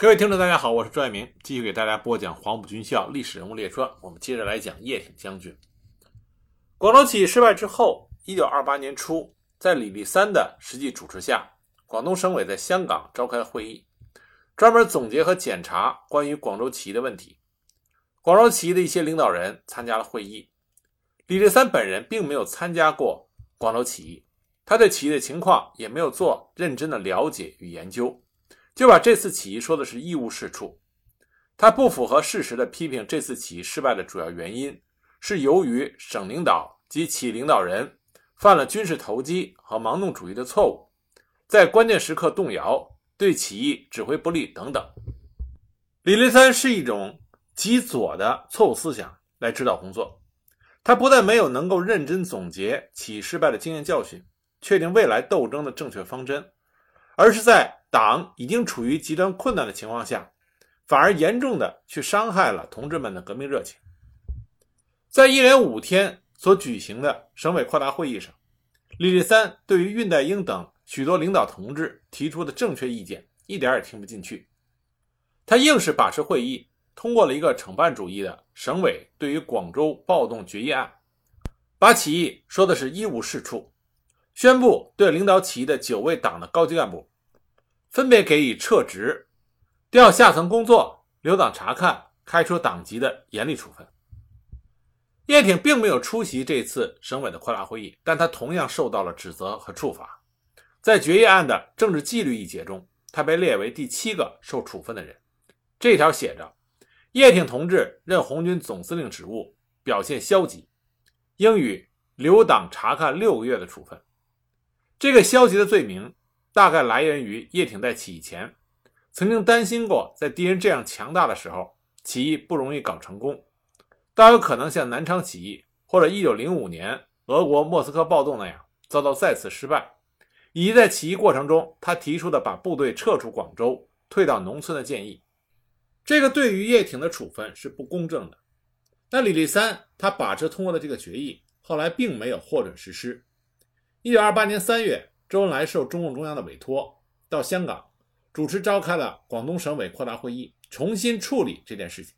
各位听众，大家好，我是朱爱明，继续给大家播讲黄埔军校历史人物列传。我们接着来讲叶挺将军。广州起义失败之后，一九二八年初，在李立三的实际主持下，广东省委在香港召开会议，专门总结和检查关于广州起义的问题。广州起义的一些领导人参加了会议，李立三本人并没有参加过广州起义，他对起义的情况也没有做认真的了解与研究。就把这次起义说的是一无是处，他不符合事实的批评这次起义失败的主要原因是由于省领导及起义领导人犯了军事投机和盲动主义的错误，在关键时刻动摇，对起义指挥不力等等。李立三是一种极左的错误思想来指导工作，他不但没有能够认真总结起义失败的经验教训，确定未来斗争的正确方针。而是在党已经处于极端困难的情况下，反而严重的去伤害了同志们的革命热情。在一连五天所举行的省委扩大会议上，李立三对于恽代英等许多领导同志提出的正确意见一点也听不进去，他硬是把持会议，通过了一个惩办主义的省委对于广州暴动决议案，把起义说的是一无是处。宣布对领导起义的九位党的高级干部，分别给予撤职、调下层工作、留党察看、开除党籍的严厉处分。叶挺并没有出席这次省委的扩大会议，但他同样受到了指责和处罚。在决议案的政治纪律一节中，他被列为第七个受处分的人。这条写着：“叶挺同志任红军总司令职务，表现消极，应予留党察看六个月的处分。”这个消极的罪名大概来源于叶挺在起义前曾经担心过，在敌人这样强大的时候，起义不容易搞成功，大有可能像南昌起义或者1905年俄国莫斯科暴动那样遭到再次失败，以及在起义过程中他提出的把部队撤出广州、退到农村的建议。这个对于叶挺的处分是不公正的。但李立三他把持通过的这个决议，后来并没有获准实施。一九二八年三月，周恩来受中共中央的委托，到香港主持召开了广东省委扩大会议，重新处理这件事情。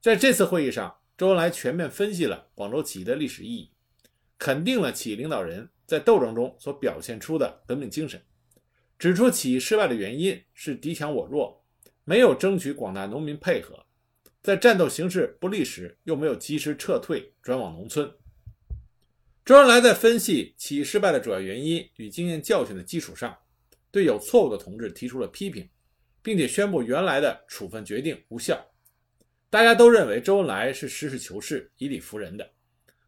在这次会议上，周恩来全面分析了广州起义的历史意义，肯定了起义领导人在斗争中所表现出的革命精神，指出起义失败的原因是敌强我弱，没有争取广大农民配合，在战斗形势不利时又没有及时撤退，转往农村。周恩来在分析起义失败的主要原因与经验教训的基础上，对有错误的同志提出了批评，并且宣布原来的处分决定无效。大家都认为周恩来是实事求是、以理服人的。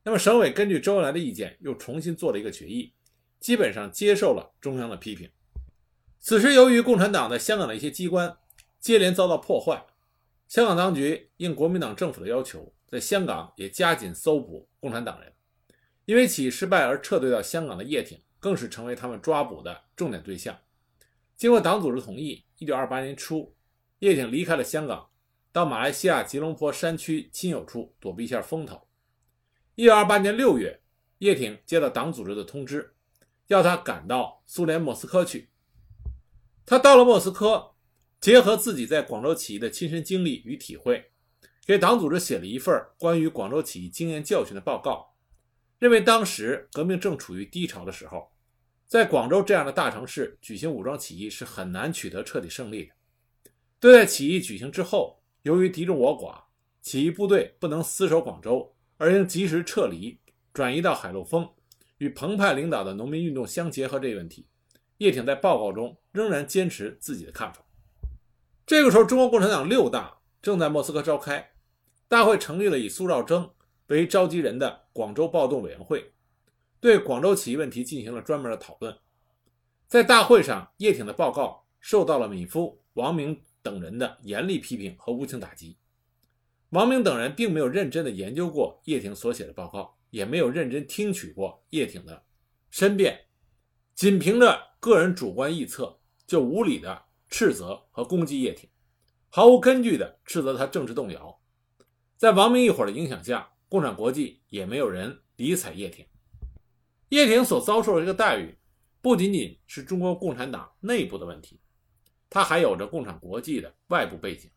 那么，省委根据周恩来的意见，又重新做了一个决议，基本上接受了中央的批评。此时，由于共产党在香港的一些机关接连遭到破坏，香港当局应国民党政府的要求，在香港也加紧搜捕共产党人。因为起义失败而撤退到香港的叶挺，更是成为他们抓捕的重点对象。经过党组织同意，1928年初，叶挺离开了香港，到马来西亚吉隆坡山区亲友处躲避一下风头。1928年6月，叶挺接到党组织的通知，要他赶到苏联莫斯科去。他到了莫斯科，结合自己在广州起义的亲身经历与体会，给党组织写了一份关于广州起义经验教训的报告。认为当时革命正处于低潮的时候，在广州这样的大城市举行武装起义是很难取得彻底胜利的。对待起义举行之后，由于敌众我寡，起义部队不能死守广州，而应及时撤离，转移到海陆丰，与彭湃领导的农民运动相结合这一问题，叶挺在报告中仍然坚持自己的看法。这个时候，中国共产党六大正在莫斯科召开，大会成立了以苏兆征。为召集人的广州暴动委员会，对广州起义问题进行了专门的讨论。在大会上，叶挺的报告受到了米夫、王明等人的严厉批评和无情打击。王明等人并没有认真的研究过叶挺所写的报告，也没有认真听取过叶挺的申辩，仅凭着个人主观臆测，就无理的斥责和攻击叶挺，毫无根据的斥责他政治动摇。在王明一伙的影响下。共产国际也没有人理睬叶挺，叶挺所遭受的这个待遇，不仅仅是中国共产党内部的问题，他还有着共产国际的外部背景。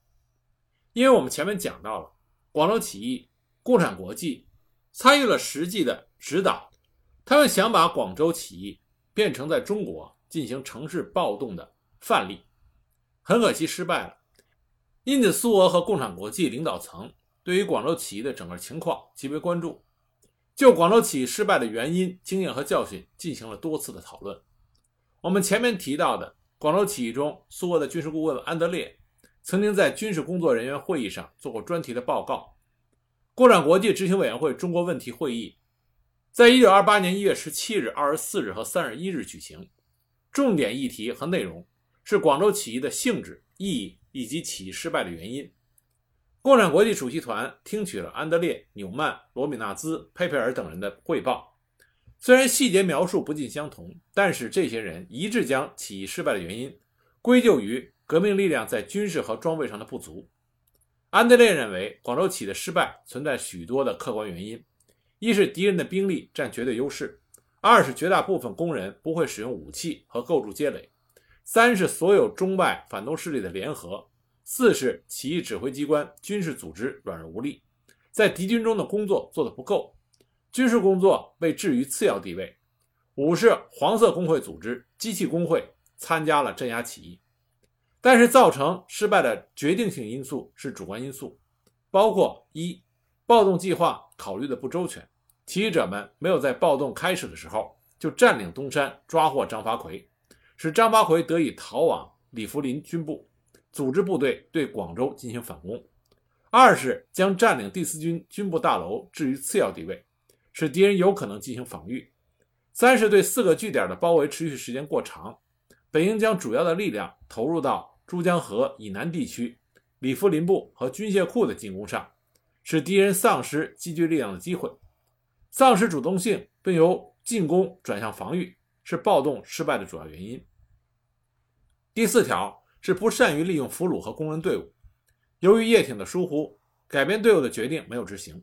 因为我们前面讲到了广州起义，共产国际参与了实际的指导，他们想把广州起义变成在中国进行城市暴动的范例，很可惜失败了。因此，苏俄和共产国际领导层对于广州起义的整个情况极为关注，就广州起义失败的原因、经验和教训进行了多次的讨论。我们前面提到的广州起义中，苏俄的军事顾问安德烈。曾经在军事工作人员会议上做过专题的报告。共产国际执行委员会中国问题会议，在一九二八年一月十七日、二十四日和三十一日举行。重点议题和内容是广州起义的性质、意义以及起义失败的原因。共产国际主席团听取了安德烈、纽曼、罗米纳兹、佩佩尔等人的汇报，虽然细节描述不尽相同，但是这些人一致将起义失败的原因归咎于。革命力量在军事和装备上的不足，安德烈认为广州起义的失败存在许多的客观原因：一是敌人的兵力占绝对优势；二是绝大部分工人不会使用武器和构筑街垒；三是所有中外反动势力的联合；四是起义指挥机关军事组织软弱无力，在敌军中的工作做得不够，军事工作被置于次要地位；五是黄色工会组织机器工会参加了镇压起义。但是造成失败的决定性因素是主观因素，包括一，暴动计划考虑的不周全，起义者们没有在暴动开始的时候就占领东山，抓获张发奎，使张发奎得以逃往李福林军部，组织部队对广州进行反攻；二是将占领第四军军部大楼置于次要地位，使敌人有可能进行防御；三是对四个据点的包围持续时间过长，本应将主要的力量投入到。珠江河以南地区，李福林部和军械库的进攻上，使敌人丧失积聚力量的机会，丧失主动性，并由进攻转向防御，是暴动失败的主要原因。第四条是不善于利用俘虏和工人队伍，由于叶挺的疏忽，改变队伍的决定没有执行。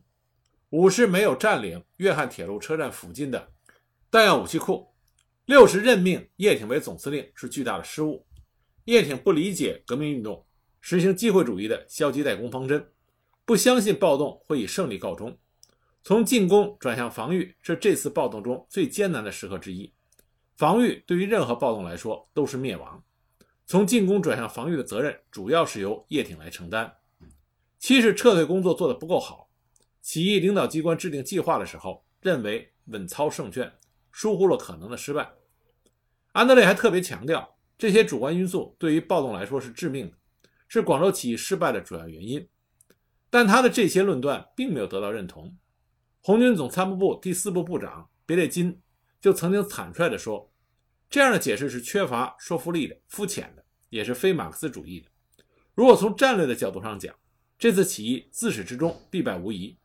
五是没有占领粤汉铁路车站附近的弹药武器库。六是任命叶挺为总司令是巨大的失误。叶挺不理解革命运动，实行机会主义的消极怠工方针，不相信暴动会以胜利告终。从进攻转向防御是这次暴动中最艰难的时刻之一。防御对于任何暴动来说都是灭亡。从进攻转向防御的责任主要是由叶挺来承担。七是撤退工作做得不够好。起义领导机关制定计划的时候认为稳操胜券，疏忽了可能的失败。安德烈还特别强调。这些主观因素对于暴动来说是致命的，是广州起义失败的主要原因。但他的这些论断并没有得到认同。红军总参谋部第四部部长别列金就曾经坦率地说：“这样的解释是缺乏说服力的、肤浅的，也是非马克思主义的。如果从战略的角度上讲，这次起义自始至终必败无疑，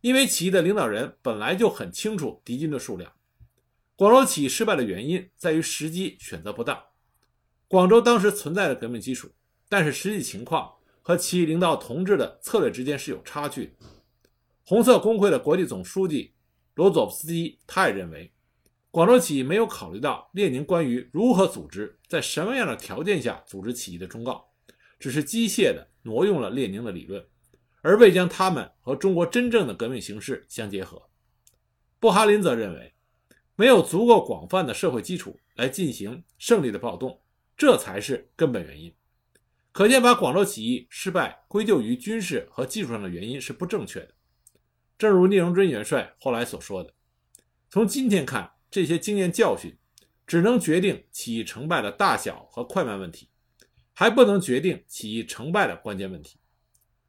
因为起义的领导人本来就很清楚敌军的数量。广州起义失败的原因在于时机选择不当。”广州当时存在着革命基础，但是实际情况和起义领导同志的策略之间是有差距的。红色工会的国际总书记罗佐夫斯基他也认为，广州起义没有考虑到列宁关于如何组织、在什么样的条件下组织起义的忠告，只是机械地挪用了列宁的理论，而未将他们和中国真正的革命形势相结合。布哈林则认为，没有足够广泛的社会基础来进行胜利的暴动。这才是根本原因。可见，把广州起义失败归咎于军事和技术上的原因是不正确的。正如聂荣臻元帅后来所说的：“从今天看，这些经验教训只能决定起义成败的大小和快慢问题，还不能决定起义成败的关键问题。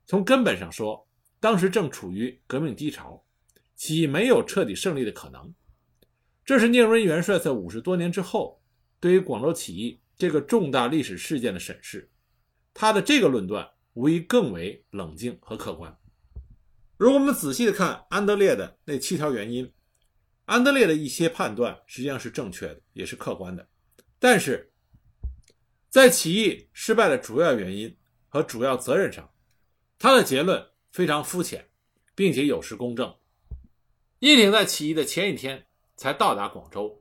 从根本上说，当时正处于革命低潮，起义没有彻底胜利的可能。”这是聂荣臻元帅在五十多年之后对于广州起义。这个重大历史事件的审视，他的这个论断无疑更为冷静和客观。如果我们仔细的看安德烈的那七条原因，安德烈的一些判断实际上是正确的，也是客观的。但是，在起义失败的主要原因和主要责任上，他的结论非常肤浅，并且有失公正。叶挺在起义的前一天才到达广州，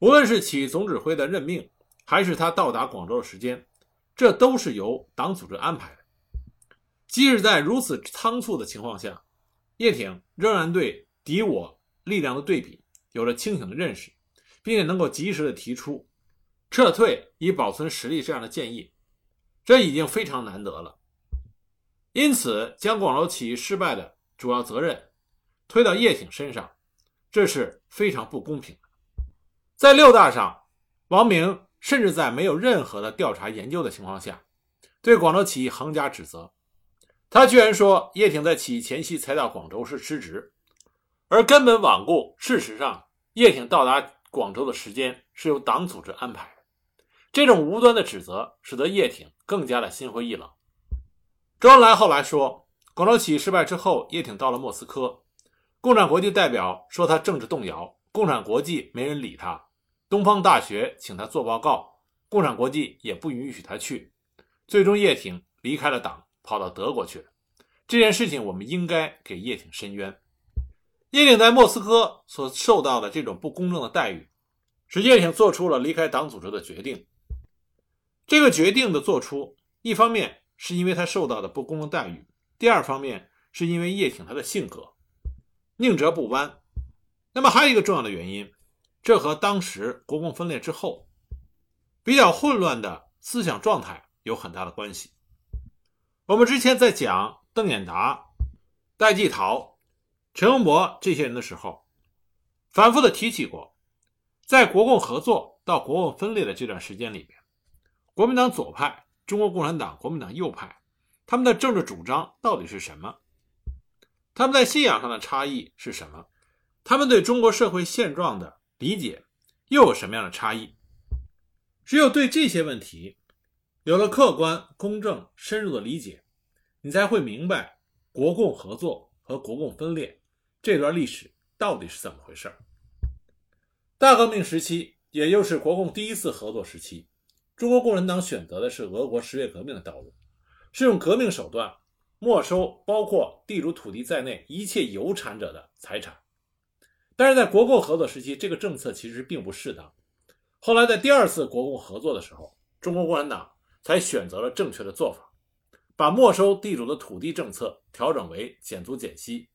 无论是起义总指挥的任命。还是他到达广州的时间，这都是由党组织安排的。即使在如此仓促的情况下，叶挺仍然对敌我力量的对比有了清醒的认识，并且能够及时的提出撤退以保存实力这样的建议，这已经非常难得了。因此，将广州起义失败的主要责任推到叶挺身上，这是非常不公平的。在六大上，王明甚至在没有任何的调查研究的情况下，对广州起义横加指责。他居然说叶挺在起义前夕才到广州是失职，而根本罔顾事实上叶挺到达广州的时间是由党组织安排的。这种无端的指责使得叶挺更加的心灰意冷。周恩来后来说，广州起义失败之后，叶挺到了莫斯科，共产国际代表说他政治动摇，共产国际没人理他，东方大学请他做报告，共产国际也不允许他去，最终叶挺离开了党，跑到德国去了。这件事情我们应该给叶挺申冤。叶挺在莫斯科所受到的这种不公正的待遇，使叶挺做出了离开党组织的决定。这个决定的做出，一方面。是因为他受到的不公正待遇，第二方面是因为叶挺他的性格宁折不弯。那么还有一个重要的原因，这和当时国共分裂之后比较混乱的思想状态有很大的关系。我们之前在讲邓演达、戴季陶、陈永博这些人的时候，反复的提起过，在国共合作到国共分裂的这段时间里边，国民党左派。中国共产党、国民党右派，他们的政治主张到底是什么？他们在信仰上的差异是什么？他们对中国社会现状的理解又有什么样的差异？只有对这些问题有了客观、公正、深入的理解，你才会明白国共合作和国共分裂这段历史到底是怎么回事。大革命时期，也就是国共第一次合作时期。中国共产党选择的是俄国十月革命的道路，是用革命手段没收包括地主土地在内一切有产者的财产。但是在国共合作时期，这个政策其实并不适当。后来在第二次国共合作的时候，中国共产党才选择了正确的做法，把没收地主的土地政策调整为减租减息。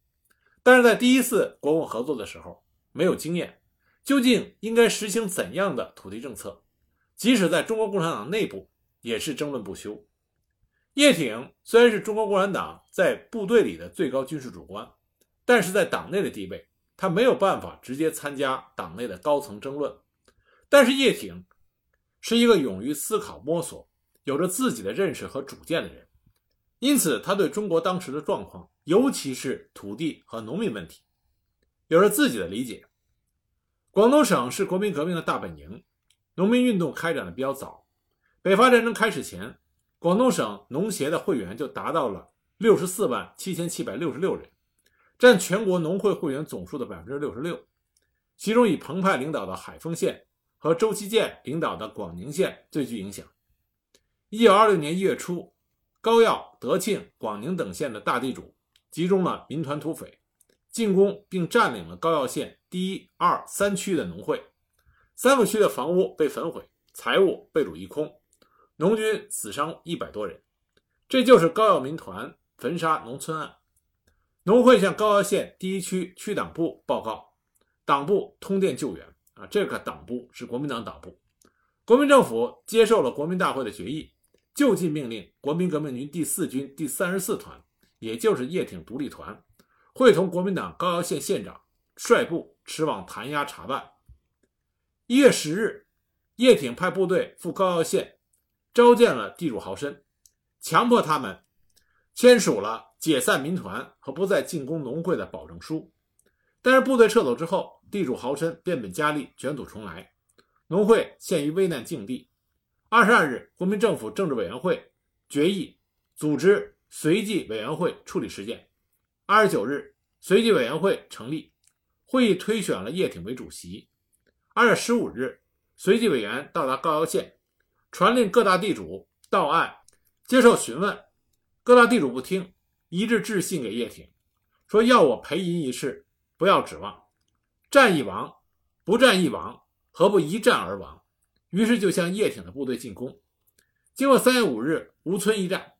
但是在第一次国共合作的时候，没有经验，究竟应该实行怎样的土地政策？即使在中国共产党内部，也是争论不休。叶挺虽然是中国共产党在部队里的最高军事主官，但是在党内的地位，他没有办法直接参加党内的高层争论。但是叶挺是一个勇于思考、摸索、有着自己的认识和主见的人，因此他对中国当时的状况，尤其是土地和农民问题，有着自己的理解。广东省是国民革命的大本营。农民运动开展的比较早，北伐战争开始前，广东省农协的会员就达到了六十四万七千七百六十六人，占全国农会会员总数的百分之六十六。其中以彭湃领导的海丰县和周其建领导的广宁县最具影响。一九二六年一月初，高要、德庆、广宁等县的大地主集中了民团土匪，进攻并占领了高要县第一、二、三区的农会。三个区的房屋被焚毁，财物被掳一空，农军死伤一百多人。这就是高要民团焚杀农村案。农会向高要县第一区区党部报告，党部通电救援。啊，这个党部是国民党党部。国民政府接受了国民大会的决议，就近命令国民革命军第四军第三十四团，也就是叶挺独立团，会同国民党高要县县长率部驰往谭押查办。一月十日，叶挺派部队赴高要县，召见了地主豪绅，强迫他们签署了解散民团和不再进攻农会的保证书。但是部队撤走之后，地主豪绅变本加厉，卷土重来，农会陷于危难境地。二十二日，国民政府政治委员会决议组织随即委员会处理事件。二十九日，随即委员会成立，会议推选了叶挺为主席。二月十五日，随即委员到达高要县，传令各大地主到案接受询问。各大地主不听，一致致信给叶挺，说要我赔银一事，不要指望。战一亡，不战亦亡，何不一战而亡？于是就向叶挺的部队进攻。经过三月五日吴村一战，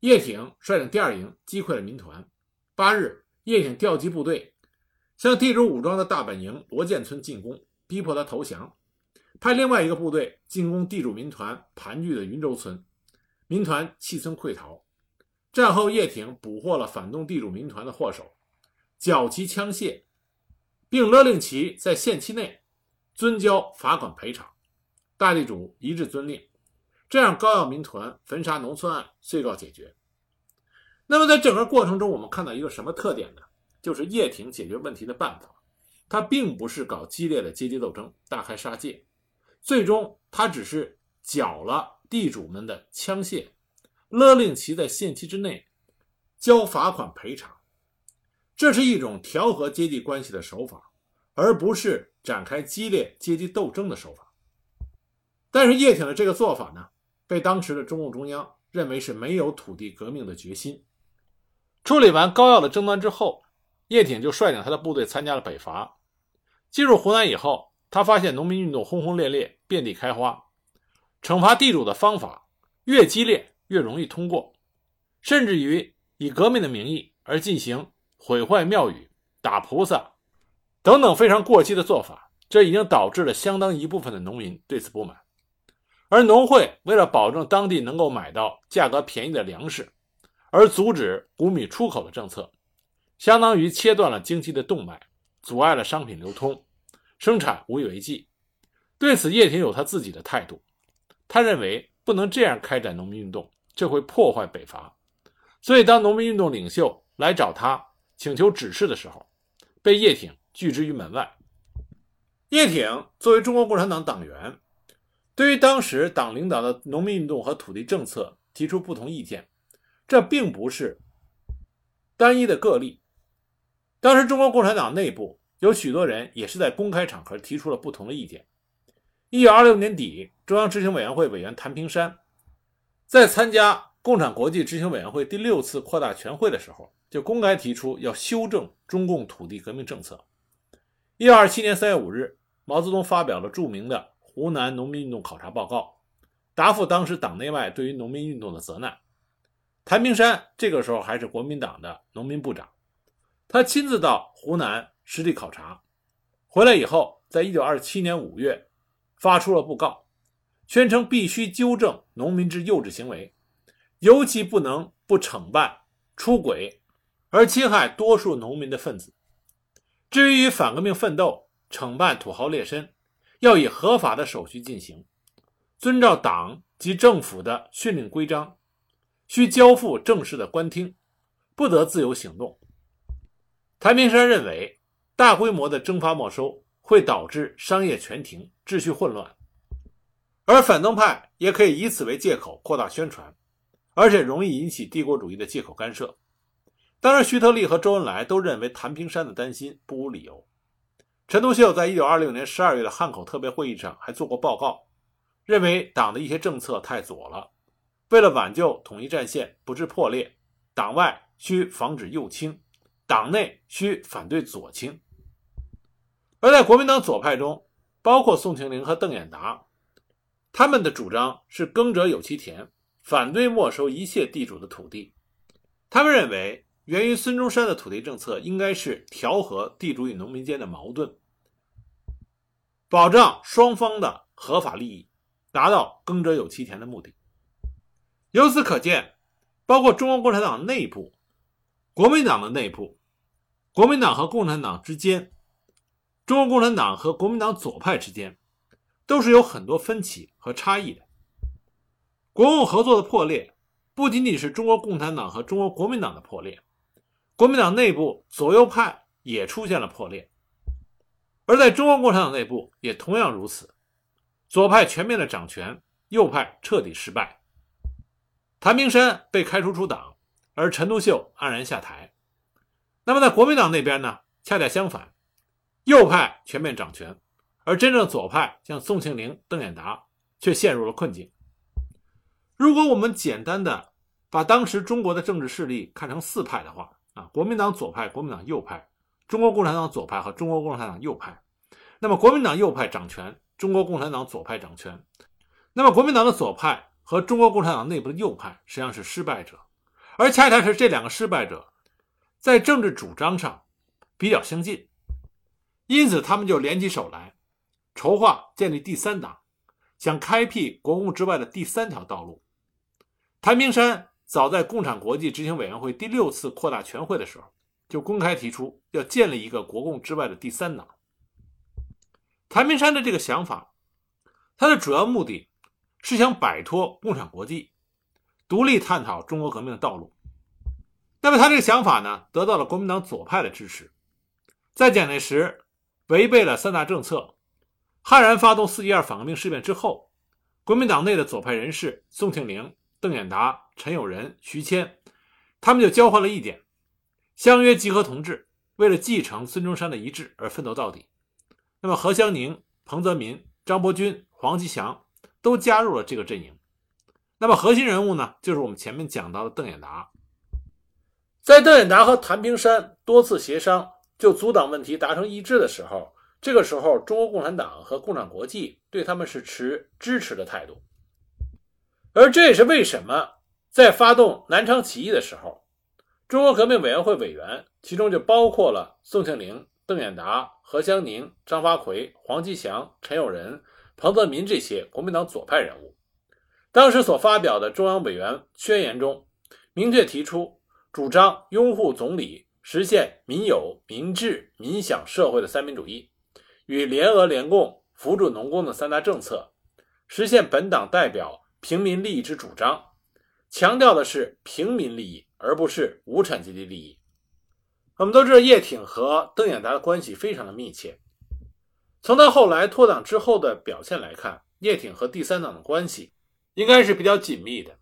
叶挺率领第二营击溃了民团。八日，叶挺调集部队向地主武装的大本营罗建村进攻，逼迫他投降。派另外一个部队进攻地主民团盘踞的云州村，民团弃村溃逃。战后，叶挺捕获了反动地主民团的祸首，缴其枪械，并勒令其在限期内遵交罚款赔偿。大地主一致遵令，这样高要民团焚杀农村案遂告解决。那么，在整个过程中，我们看到一个什么特点呢？就是叶挺解决问题的办法，他并不是搞激烈的阶级斗争，大开杀戒。最终，他只是缴了地主们的枪械，勒令其在限期之内交罚款赔偿。这是一种调和阶级关系的手法，而不是展开激烈阶级斗争的手法。但是叶挺的这个做法呢，被当时的中共中央认为是没有土地革命的决心。处理完高要的争端之后，叶挺就率领他的部队参加了北伐。进入湖南以后。他发现农民运动轰轰烈烈，遍地开花，惩罚地主的方法越激烈越容易通过，甚至于以革命的名义而进行毁坏庙宇、打菩萨等等非常过激的做法，这已经导致了相当一部分的农民对此不满。而农会为了保证当地能够买到价格便宜的粮食，而阻止谷米出口的政策，相当于切断了经济的动脉，阻碍了商品流通。生产无以为继，对此叶挺有他自己的态度。他认为不能这样开展农民运动，这会破坏北伐。所以，当农民运动领袖来找他请求指示的时候，被叶挺拒之于门外。叶挺作为中国共产党党员，对于当时党领导的农民运动和土地政策提出不同意见，这并不是单一的个例。当时中国共产党内部。有许多人也是在公开场合提出了不同的意见。一九二六年底，中央执行委员会委员谭平山在参加共产国际执行委员会第六次扩大全会的时候，就公开提出要修正中共土地革命政策。一九二七年三月五日，毛泽东发表了著名的《湖南农民运动考察报告》，答复当时党内外对于农民运动的责难。谭平山这个时候还是国民党的农民部长，他亲自到湖南。实地考察回来以后，在一九二七年五月发出了布告，宣称必须纠正农民之幼稚行为，尤其不能不惩办出轨而侵害多数农民的分子。至于反革命奋斗、惩办土豪劣绅，要以合法的手续进行，遵照党及政府的训令规章，需交付正式的官厅，不得自由行动。谭平山认为。大规模的征发没收会导致商业全停、秩序混乱，而反动派也可以以此为借口扩大宣传，而且容易引起帝国主义的借口干涉。当然，徐特立和周恩来都认为谭平山的担心不无理由。陈独秀在一九二六年十二月的汉口特别会议上还做过报告，认为党的一些政策太左了，为了挽救统一战线不致破裂，党外需防止右倾，党内需反对左倾。而在国民党左派中，包括宋庆龄和邓演达，他们的主张是“耕者有其田”，反对没收一切地主的土地。他们认为，源于孙中山的土地政策应该是调和地主与农民间的矛盾，保障双方的合法利益，达到“耕者有其田”的目的。由此可见，包括中国共产党内部、国民党的内部、国民党和共产党之间。中国共产党和国民党左派之间，都是有很多分歧和差异的。国共合作的破裂，不仅仅是中国共产党和中国国民党的破裂，国民党内部左右派也出现了破裂。而在中国共产党内部也同样如此，左派全面的掌权，右派彻底失败。谭平山被开除出党，而陈独秀黯然下台。那么在国民党那边呢？恰恰相反。右派全面掌权，而真正左派像宋庆龄、邓演达却陷入了困境。如果我们简单的把当时中国的政治势力看成四派的话，啊，国民党左派、国民党右派、中国共产党左派和中国共产党右派，那么国民党右派掌权中国共产党左派掌权。那么，国民党的左派和中国共产党内部的右派实际上是失败者，而恰恰是这两个失败者在政治主张上比较相近，因此他们就联起手来，筹划建立第三党，想开辟国共之外的第三条道路。谭平山早在共产国际执行委员会第六次扩大全会的时候，就公开提出要建立一个国共之外的第三党。谭平山的这个想法，他的主要目的。是想摆脱共产国际，独立探讨中国革命的道路。那么他这个想法呢，得到了国民党左派的支持。在蒋介石违背了三大政策，悍然发动四一二反革命事变之后，国民党内的左派人士宋庆龄、邓演达、陈友仁、徐谦，他们就交换了意见，相约集合同志，为了继承孙中山的遗志而奋斗到底。那么何香凝、彭泽民、张伯钧、黄吉祥。都加入了这个阵营，那么核心人物呢，就是我们前面讲到的邓演达。在邓演达和谭平山多次协商就阻挡问题达成一致的时候，这个时候中国共产党和共产国际对他们是持支持的态度，而这也是为什么在发动南昌起义的时候，中国革命委员会委员，其中就包括了宋庆龄、邓演达、何香凝、张发奎、黄吉祥、陈友仁。彭泽民这些国民党左派人物，当时所发表的中央委员宣言中，明确提出主张拥护总理实现民有、民治、民享社会的三民主义，与联俄联共扶助农工的三大政策，实现本党代表平民利益之主张，强调的是平民利益，而不是无产阶级利益。我们都知道叶挺和邓演达的关系非常的密切。从他后来脱党之后的表现来看，叶挺和第三党的关系应该是比较紧密的。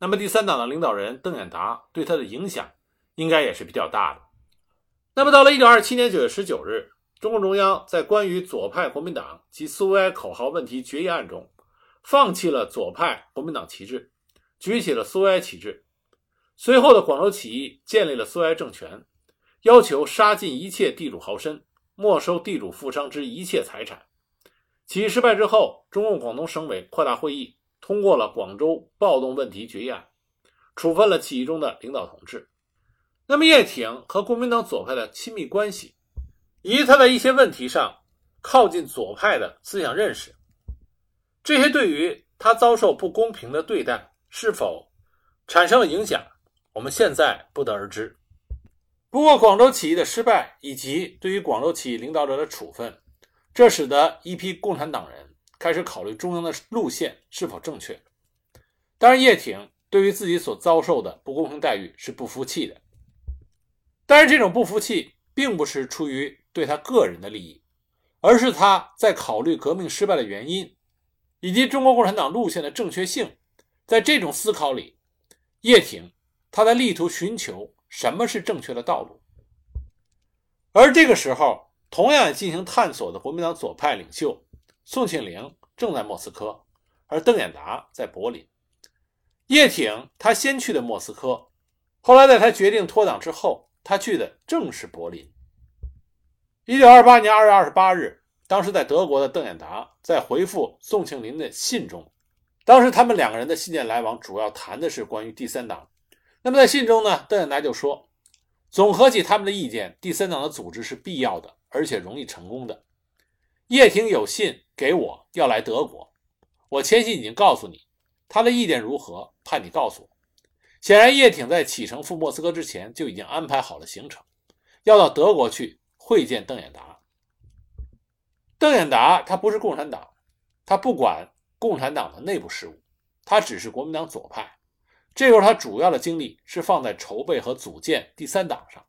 那么，第三党的领导人邓演达对他的影响应该也是比较大的。那么，到了一九二七年九月十九日，中共中央在关于左派国民党及苏维埃口号问题决议案中，放弃了左派国民党旗帜，举起了苏维埃旗帜。随后的广州起义建立了苏维埃政权，要求杀尽一切地主豪绅。没收地主富商之一切财产。起义失败之后，中共广东省委扩大会议通过了《广州暴动问题决议案》，处分了起义中的领导同志。那么，叶挺和国民党左派的亲密关系，以及他在一些问题上靠近左派的思想认识，这些对于他遭受不公平的对待是否产生了影响，我们现在不得而知。不过，广州起义的失败以及对于广州起义领导者的处分，这使得一批共产党人开始考虑中央的路线是否正确。当然，叶挺对于自己所遭受的不公平待遇是不服气的。但是，这种不服气并不是出于对他个人的利益，而是他在考虑革命失败的原因以及中国共产党路线的正确性。在这种思考里，叶挺他在力图寻求。什么是正确的道路？而这个时候，同样进行探索的国民党左派领袖宋庆龄正在莫斯科，而邓演达在柏林。叶挺他先去的莫斯科，后来在他决定脱党之后，他去的正是柏林。一九二八年二月二十八日，当时在德国的邓演达在回复宋庆龄的信中，当时他们两个人的信件来往主要谈的是关于第三党。那么在信中呢，邓演达就说，总合起他们的意见，第三党的组织是必要的，而且容易成功的。叶挺有信给我要来德国，我前信已经告诉你，他的意见如何，盼你告诉我。显然，叶挺在启程赴莫斯科之前就已经安排好了行程，要到德国去会见邓演达。邓演达他不是共产党，他不管共产党的内部事务，他只是国民党左派。这时候，他主要的精力是放在筹备和组建第三党上。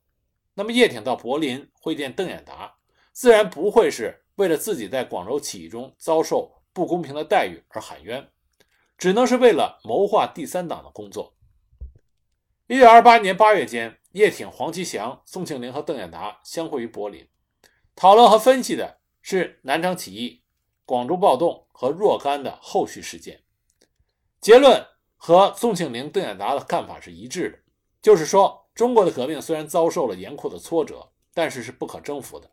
那么，叶挺到柏林会见邓演达，自然不会是为了自己在广州起义中遭受不公平的待遇而喊冤，只能是为了谋划第三党的工作。一九二八年八月间，叶挺、黄其祥、宋庆龄和邓演达相会于柏林，讨论和分析的是南昌起义、广州暴动和若干的后续事件，结论。和宋庆龄、邓演达的看法是一致的，就是说，中国的革命虽然遭受了严酷的挫折，但是是不可征服的。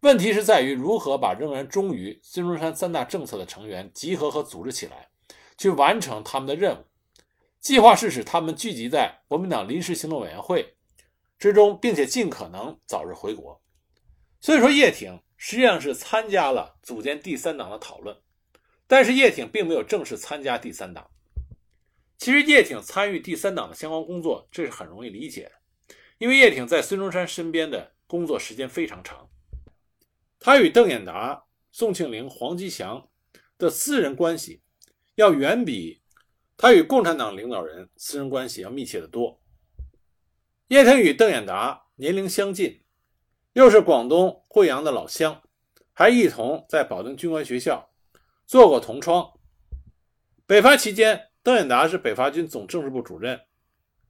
问题是在于如何把仍然忠于孙中山三大政策的成员集合和组织起来，去完成他们的任务。计划是使他们聚集在国民党临时行动委员会之中，并且尽可能早日回国。所以说，叶挺实际上是参加了组建第三党的讨论，但是叶挺并没有正式参加第三党。其实，叶挺参与第三党的相关工作，这是很容易理解的，因为叶挺在孙中山身边的工作时间非常长。他与邓演达、宋庆龄、黄吉祥的私人关系，要远比他与共产党领导人私人关系要密切得多。叶挺与邓演达年龄相近，又是广东惠阳的老乡，还一同在保定军官学校做过同窗。北伐期间，邓演达是北伐军总政治部主任，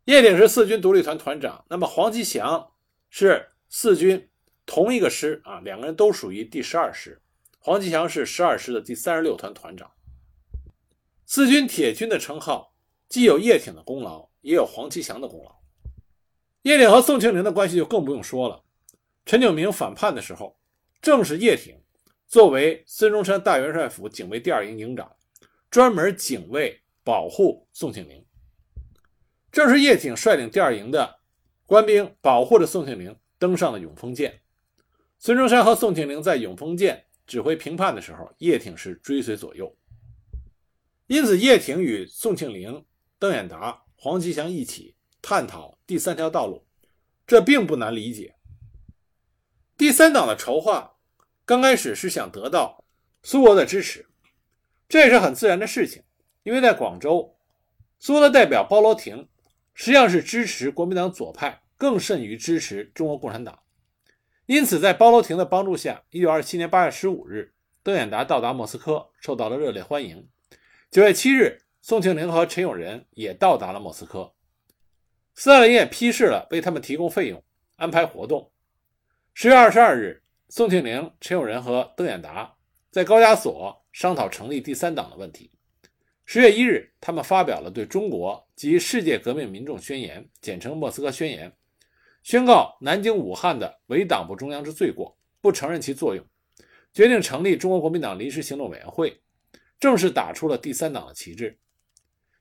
叶挺是四军独立团团长，那么黄吉祥是四军。同一个师啊，两个人都属于第十二师，黄吉祥是十二师的第三十六团团长。四军铁军的称号，既有叶挺的功劳，也有黄吉祥的功劳。叶挺和宋庆龄的关系就更不用说了。陈炯明反叛的时候，正是叶挺作为孙中山大元帅府警卫第二营营长，专门警卫保护宋庆龄。正是叶挺率领第二营的官兵保护着宋庆龄登上了永丰舰。孙中山和宋庆龄在永丰舰指挥平叛的时候，叶挺是追随左右。因此，叶挺与宋庆龄、邓演达、黄吉祥一起探讨第三条道路，这并不难理解。第三党的筹划刚开始是想得到苏俄的支持，这也是很自然的事情，因为在广州，苏俄的代表包罗廷实际上是支持国民党左派，更甚于支持中国共产党。因此，在包罗廷的帮助下，1927年8月15日，邓演达到达莫斯科，受到了热烈欢迎。9月7日，宋庆龄和陈友仁也到达了莫斯科，斯大林也批示了为他们提供费用、安排活动。10月22日，宋庆龄、陈友仁和邓演达在高加索商讨成立第三党的问题。10月1日，他们发表了对中国及世界革命民众宣言，简称《莫斯科宣言》。宣告南京、武汉的伪党部中央之罪过，不承认其作用，决定成立中国国民党临时行动委员会，正式打出了第三党的旗帜。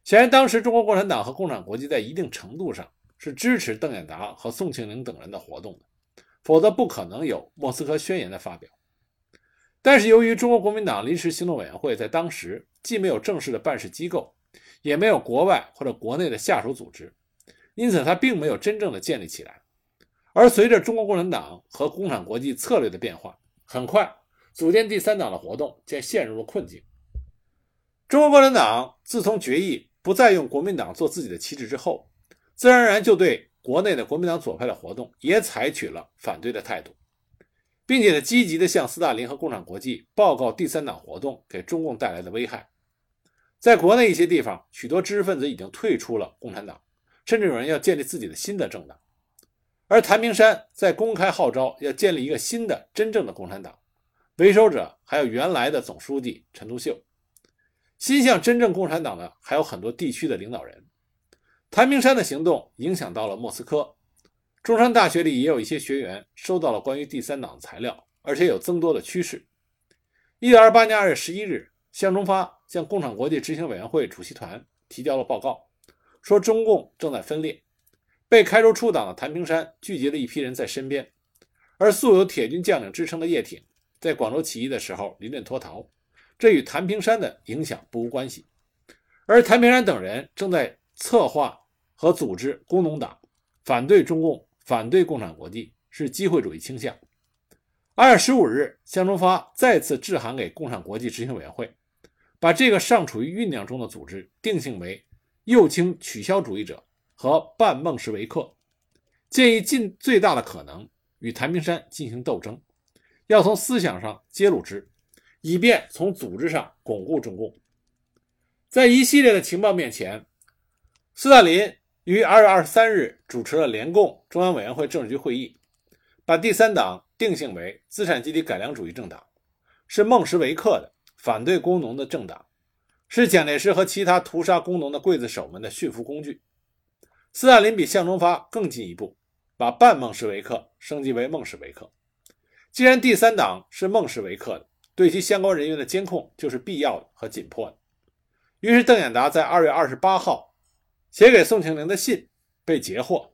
显然，当时中国共产党和共产国际在一定程度上是支持邓演达和宋庆龄等人的活动的，否则不可能有莫斯科宣言的发表。但是，由于中国国民党临时行动委员会在当时既没有正式的办事机构，也没有国外或者国内的下属组织，因此它并没有真正的建立起来。而随着中国共产党和共产国际策略的变化，很快组建第三党的活动便陷入了困境。中国共产党自从决议不再用国民党做自己的旗帜之后，自然而然就对国内的国民党左派的活动也采取了反对的态度，并且呢积极地向斯大林和共产国际报告第三党活动给中共带来的危害。在国内一些地方，许多知识分子已经退出了共产党，甚至有人要建立自己的新的政党。而谭平山在公开号召要建立一个新的真正的共产党，为首者还有原来的总书记陈独秀，心向真正共产党的还有很多地区的领导人。谭平山的行动影响到了莫斯科，中山大学里也有一些学员收到了关于第三党的材料，而且有增多的趋势。一九二八年二月十一日，向忠发向共产国际执行委员会主席团提交了报告，说中共正在分裂。被开除出党的谭平山聚集了一批人在身边，而素有铁军将领之称的叶挺，在广州起义的时候临阵脱逃，这与谭平山的影响不无关系。而谭平山等人正在策划和组织工农党，反对中共，反对共产国际，是机会主义倾向。二月十五日，向忠发再次致函给共产国际执行委员会，把这个尚处于酝酿中的组织定性为右倾取消主义者。和半孟什维克建议尽最大的可能与谭平山进行斗争，要从思想上揭露之，以便从组织上巩固中共。在一系列的情报面前，斯大林于二月二十三日主持了联共中央委员会政治局会议，把第三党定性为资产阶级改良主义政党，是孟什维克的反对工农的政党，是蒋介石和其他屠杀工农的刽子手们的驯服工具。斯大林比向忠发更进一步，把半孟什维克升级为孟什维克，既然第三党是孟什维克的，对其相关人员的监控就是必要的和紧迫的。于是，邓演达在二月二十八号写给宋庆龄的信被截获，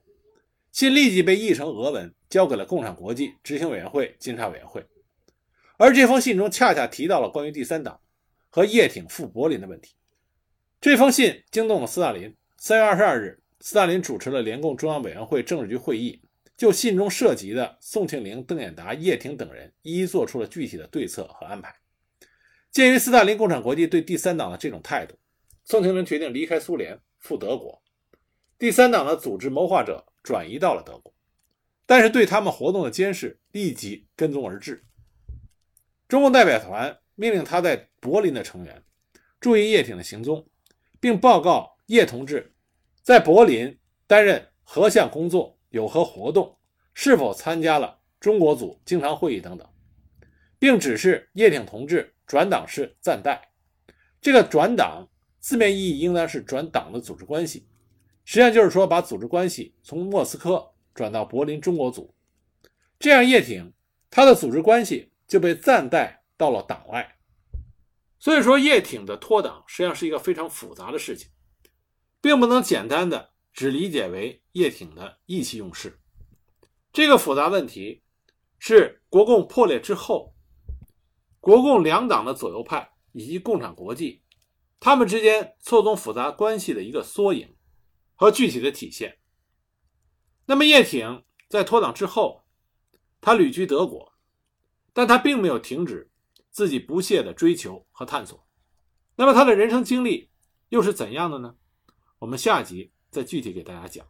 信立即被译成俄文，交给了共产国际执行委员会监察委员会。而这封信中恰恰提到了关于第三党和叶挺赴柏林的问题。这封信惊动了斯大林。三月二十二日，斯大林主持了联共中央委员会政治局会议，就信中涉及的宋庆龄、邓演达、叶挺等人一一做出了具体的对策和安排。鉴于斯大林共产国际对第三党的这种态度，宋庆龄决定离开苏联赴德国。第三党的组织谋划者转移到了德国，但是对他们活动的监视立即跟踪而至。中共代表团命令他在柏林的成员注意叶挺的行踪，并报告叶同志在柏林担任何项工作、有何活动、是否参加了中国组经常会议等等，并指示叶挺同志转党是暂代。这个转党字面意义应当是转党的组织关系，实际上就是说把组织关系从莫斯科转到柏林中国组，这样叶挺他的组织关系就被暂代到了党外。所以说，叶挺的脱党实际上是一个非常复杂的事情，并不能简单的只理解为叶挺的意气用事。这个复杂问题是国共破裂之后，国共两党的左右派以及共产国际他们之间错综复杂关系的一个缩影和具体的体现。那么，叶挺在脱党之后，他旅居德国，但他并没有停止。自己不懈的追求和探索，那么他的人生经历又是怎样的呢？我们下集再具体给大家讲。